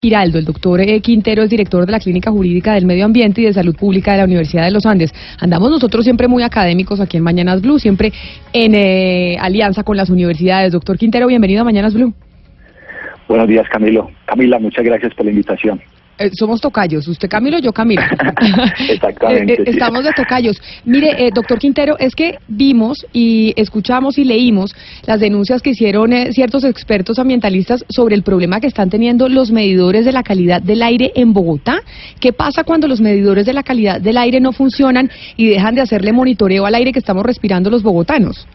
Giraldo, el doctor eh, Quintero es director de la Clínica Jurídica del Medio Ambiente y de Salud Pública de la Universidad de los Andes. Andamos nosotros siempre muy académicos aquí en Mañanas Blue, siempre en eh, alianza con las universidades. Doctor Quintero, bienvenido a Mañanas Blue. Buenos días, Camilo. Camila, muchas gracias por la invitación. Eh, somos tocayos, usted Camilo, yo Camilo. Exactamente, Eh, eh, sí. Estamos de tocayos. Mire, eh, doctor Quintero, es que vimos y escuchamos y leímos las denuncias que hicieron eh, ciertos expertos ambientalistas sobre el problema que están teniendo los medidores de la calidad del aire en Bogotá. ¿Qué pasa cuando los medidores de la calidad del aire no funcionan y dejan de hacerle monitoreo al aire que estamos respirando los bogotanos?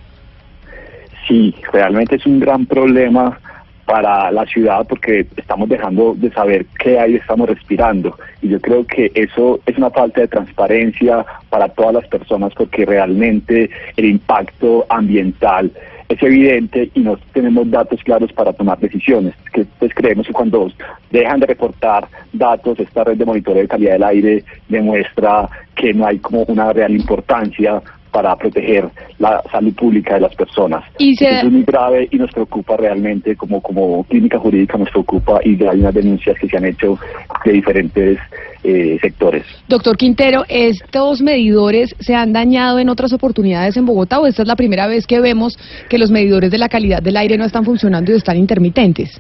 Sí, realmente es un gran problema para la ciudad porque estamos dejando de saber qué aire estamos respirando y yo creo que eso es una falta de transparencia para todas las personas porque realmente el impacto ambiental es evidente y no tenemos datos claros para tomar decisiones. Que, pues creemos que cuando dejan de reportar datos, esta red de monitoreo de calidad del aire demuestra que no hay como una real importancia para proteger la salud pública de las personas. Y se- Eso es muy grave y nos preocupa realmente como, como clínica jurídica nos preocupa y hay unas denuncias que se han hecho de diferentes eh, sectores. Doctor Quintero, ¿estos medidores se han dañado en otras oportunidades en Bogotá o esta es la primera vez que vemos que los medidores de la calidad del aire no están funcionando y están intermitentes?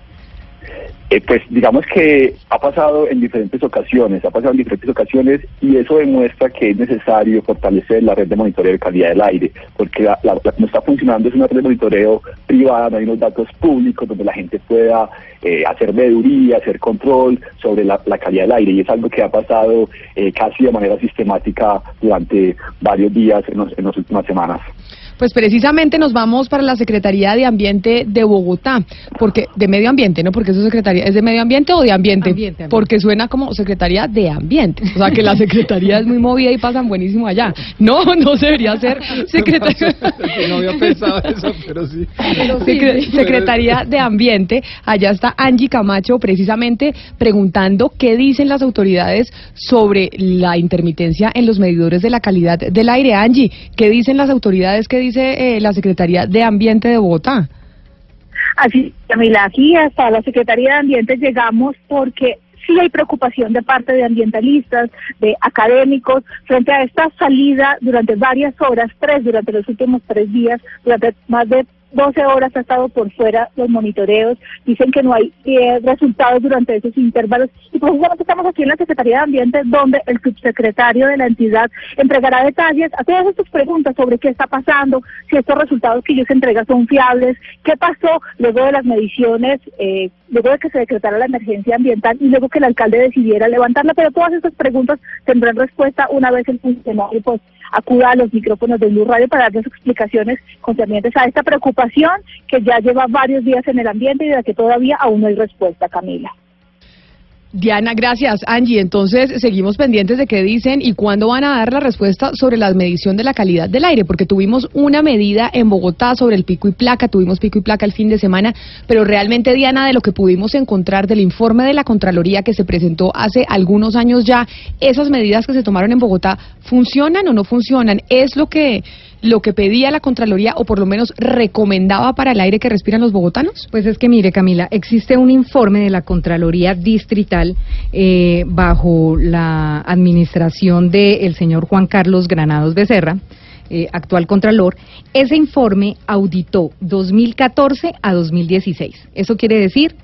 Eh, pues digamos que ha pasado en diferentes ocasiones, ha pasado en diferentes ocasiones y eso demuestra que es necesario fortalecer la red de monitoreo de calidad del aire, porque la, como está funcionando es una red de monitoreo privada, no hay unos datos públicos donde la gente pueda eh, hacer veeduría, hacer control sobre la, la calidad del aire y es algo que ha pasado eh, casi de manera sistemática durante varios días en, los- en las últimas semanas. Pues precisamente nos vamos para la Secretaría de Ambiente de Bogotá, porque de Medio Ambiente, ¿no? Porque eso Secretaría es de Medio Ambiente o de Ambiente, Ambiente, ambiente. porque suena como Secretaría de Ambiente, o sea que la Secretaría es muy movida y pasan buenísimo allá. No, no se debería ser Secretaría. No había pensado eso, pero sí. Secre- Secretaría de Ambiente, allá está Angie Camacho precisamente preguntando qué dicen las autoridades sobre la intermitencia en los medidores de la calidad del aire. Angie, ¿qué dicen las autoridades? ¿Qué dice eh, la Secretaría de Ambiente de Bogotá? Así, Camila, aquí hasta la Secretaría de Ambiente llegamos porque sí hay preocupación de parte de ambientalistas, de académicos, frente a esta salida durante varias horas, tres durante los últimos tres días, durante más de 12 horas ha estado por fuera los monitoreos, dicen que no hay eh, resultados durante esos intervalos. Y precisamente estamos aquí en la Secretaría de Ambiente donde el subsecretario de la entidad entregará detalles a todas estas preguntas sobre qué está pasando, si estos resultados que ellos entregan son fiables, qué pasó luego de las mediciones, eh, luego de que se decretara la emergencia ambiental y luego que el alcalde decidiera levantarla, pero todas estas preguntas tendrán respuesta una vez el funcionario pues acuda a los micrófonos de Blue Radio para darles explicaciones concernientes a esta preocupación que ya lleva varios días en el ambiente y de la que todavía aún no hay respuesta, Camila. Diana, gracias. Angie, entonces seguimos pendientes de qué dicen y cuándo van a dar la respuesta sobre la medición de la calidad del aire, porque tuvimos una medida en Bogotá sobre el pico y placa, tuvimos pico y placa el fin de semana, pero realmente, Diana, de lo que pudimos encontrar del informe de la Contraloría que se presentó hace algunos años ya, esas medidas que se tomaron en Bogotá, ¿funcionan o no funcionan? ¿Es lo que, lo que pedía la Contraloría o por lo menos recomendaba para el aire que respiran los bogotanos? Pues es que mire, Camila, existe un informe de la Contraloría Distrital eh, bajo la administración del señor Juan Carlos Granados Becerra, eh, actual Contralor. Ese informe auditó 2014 a 2016. Eso quiere decir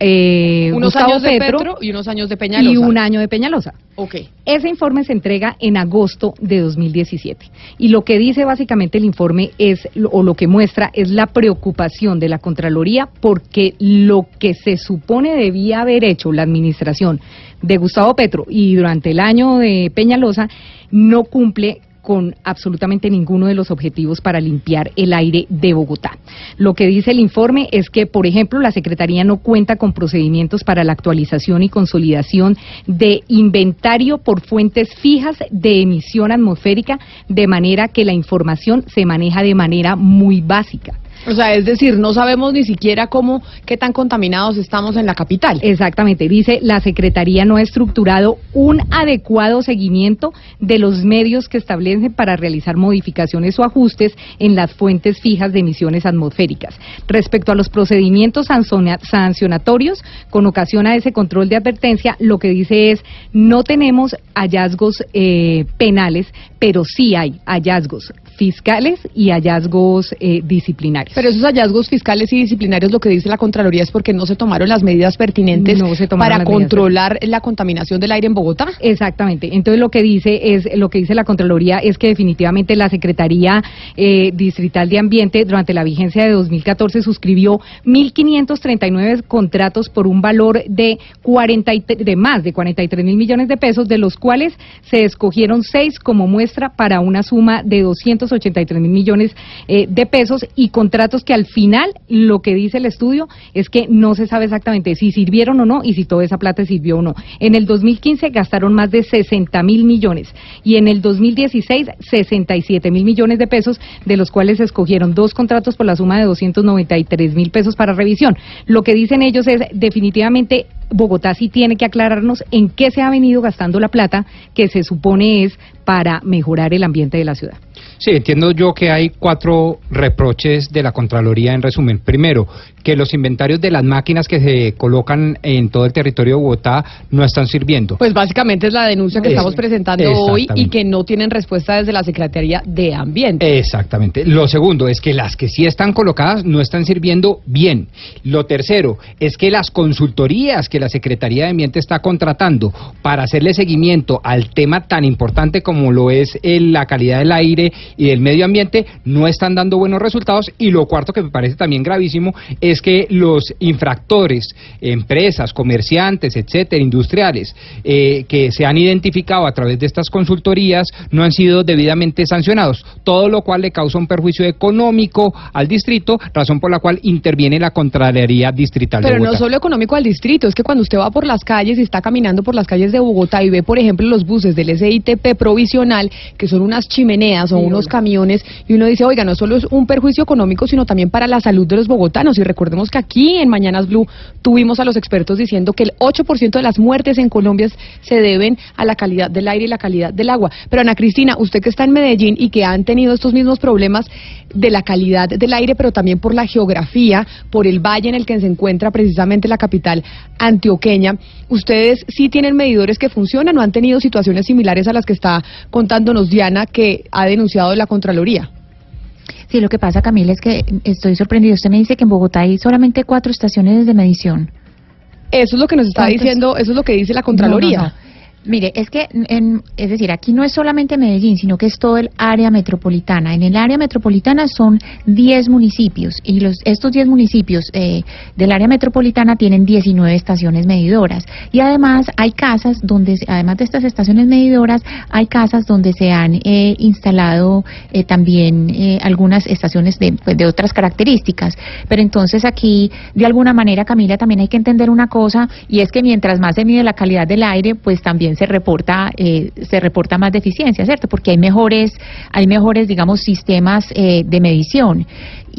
eh, Unos Gustavo años de Petro, Petro y unos años de Peñalosa. y un año de Peñalosa. Ok. Ese informe se entrega en agosto de 2017 y lo que dice básicamente el informe es o lo que muestra es la preocupación de la Contraloría porque lo que se supone debía haber hecho la administración de Gustavo Petro y durante el año de Peñalosa no cumple con absolutamente ninguno de los objetivos para limpiar el aire de Bogotá. Lo que dice el informe es que, por ejemplo, la Secretaría no cuenta con procedimientos para la actualización y consolidación de inventario por fuentes fijas de emisión atmosférica, de manera que la información se maneja de manera muy básica. O sea, es decir, no sabemos ni siquiera cómo, qué tan contaminados estamos en la capital. Exactamente, dice la Secretaría no ha estructurado un adecuado seguimiento de los medios que establecen para realizar modificaciones o ajustes en las fuentes fijas de emisiones atmosféricas. Respecto a los procedimientos sancionatorios, con ocasión a ese control de advertencia, lo que dice es no tenemos hallazgos eh, penales, pero sí hay hallazgos fiscales y hallazgos eh, disciplinarios. Pero esos hallazgos fiscales y disciplinarios lo que dice la Contraloría es porque no se tomaron las medidas pertinentes para controlar la contaminación del aire en Bogotá. Exactamente. Entonces lo que dice es lo que dice la Contraloría es que definitivamente la Secretaría eh, Distrital de Ambiente durante la vigencia de 2014 suscribió 1.539 contratos por un valor de 40 de más de 43 mil millones de pesos, de los cuales se escogieron seis como muestra para una suma de 200 83 mil millones eh, de pesos y contratos que al final lo que dice el estudio es que no se sabe exactamente si sirvieron o no y si toda esa plata sirvió o no. En el 2015 gastaron más de 60 mil millones y en el 2016 67 mil millones de pesos, de los cuales se escogieron dos contratos por la suma de 293 mil pesos para revisión. Lo que dicen ellos es definitivamente Bogotá sí tiene que aclararnos en qué se ha venido gastando la plata que se supone es para mejorar el ambiente de la ciudad. Sí, entiendo yo que hay cuatro reproches de la Contraloría en resumen. Primero, que los inventarios de las máquinas que se colocan en todo el territorio de Bogotá no están sirviendo. Pues básicamente es la denuncia que estamos presentando hoy y que no tienen respuesta desde la Secretaría de Ambiente. Exactamente. Lo segundo es que las que sí están colocadas no están sirviendo bien. Lo tercero es que las consultorías que la Secretaría de Ambiente está contratando para hacerle seguimiento al tema tan importante como lo es la calidad del aire y del medio ambiente no están dando buenos resultados. Y lo cuarto que me parece también gravísimo es que los infractores, empresas, comerciantes, etcétera, industriales, eh, que se han identificado a través de estas consultorías no han sido debidamente sancionados, todo lo cual le causa un perjuicio económico al distrito, razón por la cual interviene la Contraloría Distrital Pero de Bogotá. no solo económico al distrito, es que cuando usted va por las calles y está caminando por las calles de Bogotá y ve, por ejemplo, los buses del SITP provisional, que son unas chimeneas o unos camiones, y uno dice, oiga, no solo es un perjuicio económico, sino también para la salud de los bogotanos. Y recordemos que aquí en Mañanas Blue tuvimos a los expertos diciendo que el 8% de las muertes en Colombia se deben a la calidad del aire y la calidad del agua. Pero Ana Cristina, usted que está en Medellín y que han tenido estos mismos problemas de la calidad del aire, pero también por la geografía, por el valle en el que se encuentra precisamente la capital antioqueña, ¿ustedes sí tienen medidores que funcionan o han tenido situaciones similares a las que está contándonos Diana que ha denunciado la Contraloría? Sí, lo que pasa, Camila, es que estoy sorprendido. Usted me dice que en Bogotá hay solamente cuatro estaciones de medición. Eso es lo que nos está diciendo, eso es lo que dice la Contraloría. Mire, es que, en, es decir, aquí no es solamente Medellín, sino que es todo el área metropolitana. En el área metropolitana son 10 municipios y los, estos 10 municipios eh, del área metropolitana tienen 19 estaciones medidoras. Y además hay casas donde, además de estas estaciones medidoras, hay casas donde se han eh, instalado eh, también eh, algunas estaciones de, pues, de otras características. Pero entonces aquí, de alguna manera, Camila, también hay que entender una cosa y es que mientras más se mide la calidad del aire, pues también se reporta eh, se reporta más deficiencia, ¿cierto? Porque hay mejores hay mejores digamos sistemas eh, de medición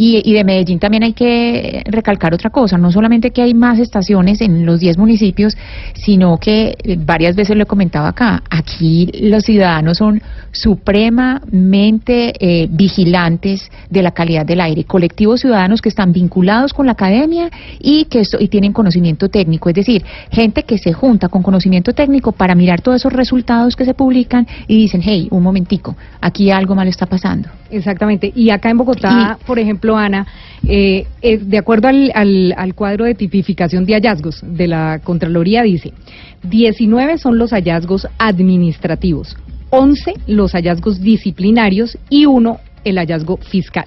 y, de Medellín también hay que recalcar otra cosa, no solamente que hay más estaciones en los 10 municipios, sino que eh, varias veces lo he comentado acá, aquí los ciudadanos son supremamente eh, vigilantes de la calidad del aire, colectivos ciudadanos que están vinculados con la academia y que y tienen conocimiento técnico, es decir, gente que se junta con conocimiento técnico para mirar todos esos resultados que se publican y dicen, hey, un momentico, aquí algo malo está pasando. Exactamente, y acá en Bogotá, por ejemplo, Ana, eh, de acuerdo al, al, al, cuadro de tipificación de hallazgos de la Contraloría, dice, 19 son los hallazgos administrativos, 11 los hallazgos disciplinarios y uno el hallazgo fiscal.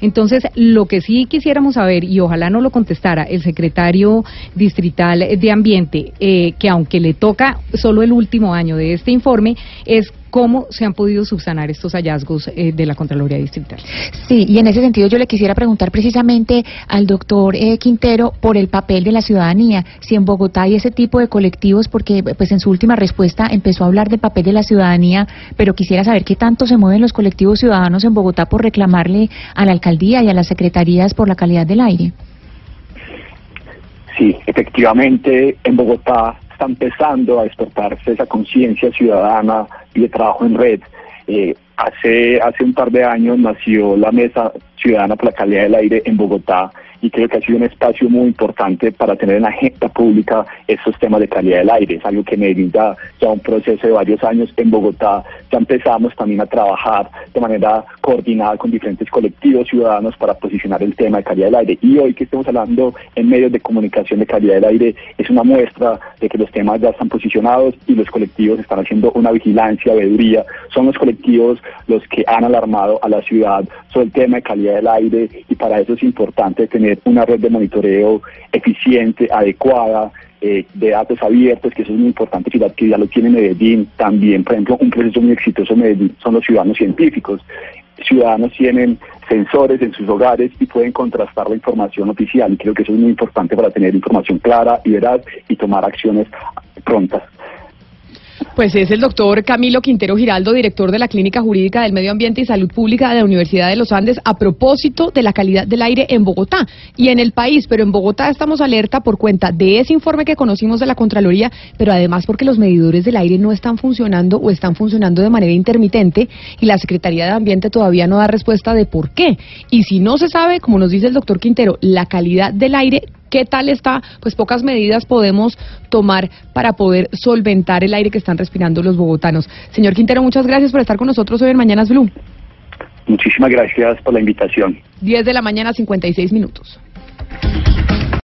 Entonces, lo que sí quisiéramos saber, y ojalá no lo contestara el secretario distrital de Ambiente, eh, que aunque le toca solo el último año de este informe, es ¿Cómo se han podido subsanar estos hallazgos eh, de la Contraloría Distrital? Sí, y en ese sentido yo le quisiera preguntar precisamente al doctor eh, Quintero por el papel de la ciudadanía, si en Bogotá hay ese tipo de colectivos, porque pues en su última respuesta empezó a hablar del papel de la ciudadanía, pero quisiera saber qué tanto se mueven los colectivos ciudadanos en Bogotá por reclamarle a la alcaldía y a las secretarías por la calidad del aire. Sí, efectivamente en Bogotá está empezando a despertarse esa conciencia ciudadana y de trabajo en red. Eh, hace, hace un par de años nació la Mesa Ciudadana por la Calidad del Aire en Bogotá y creo que ha sido un espacio muy importante para tener en la agenda pública estos temas de calidad del aire. Es algo que Medellín ya, ya un proceso de varios años. En Bogotá ya empezamos también a trabajar de manera coordinada con diferentes colectivos ciudadanos para posicionar el tema de calidad del aire. Y hoy que estemos hablando en medios de comunicación de calidad del aire es una muestra de que los temas ya están posicionados y los colectivos están haciendo una vigilancia, veeduría. Son los colectivos los que han alarmado a la ciudad sobre el tema de calidad del aire y para eso es importante tener una red de monitoreo eficiente, adecuada, eh, de datos abiertos, que eso es muy importante, ya, que ya lo tiene Medellín. También, por ejemplo, un proceso muy exitoso en Medellín son los ciudadanos científicos. Ciudadanos tienen sensores en sus hogares y pueden contrastar la información oficial. Y creo que eso es muy importante para tener información clara y veraz y tomar acciones prontas. Pues es el doctor Camilo Quintero Giraldo, director de la Clínica Jurídica del Medio Ambiente y Salud Pública de la Universidad de los Andes, a propósito de la calidad del aire en Bogotá y en el país. Pero en Bogotá estamos alerta por cuenta de ese informe que conocimos de la Contraloría, pero además porque los medidores del aire no están funcionando o están funcionando de manera intermitente y la Secretaría de Ambiente todavía no da respuesta de por qué. Y si no se sabe, como nos dice el doctor Quintero, la calidad del aire ¿Qué tal está? Pues pocas medidas podemos tomar para poder solventar el aire que están respirando los bogotanos. Señor Quintero, muchas gracias por estar con nosotros hoy en Mañanas Blue. Muchísimas gracias por la invitación. 10 de la mañana, 56 minutos.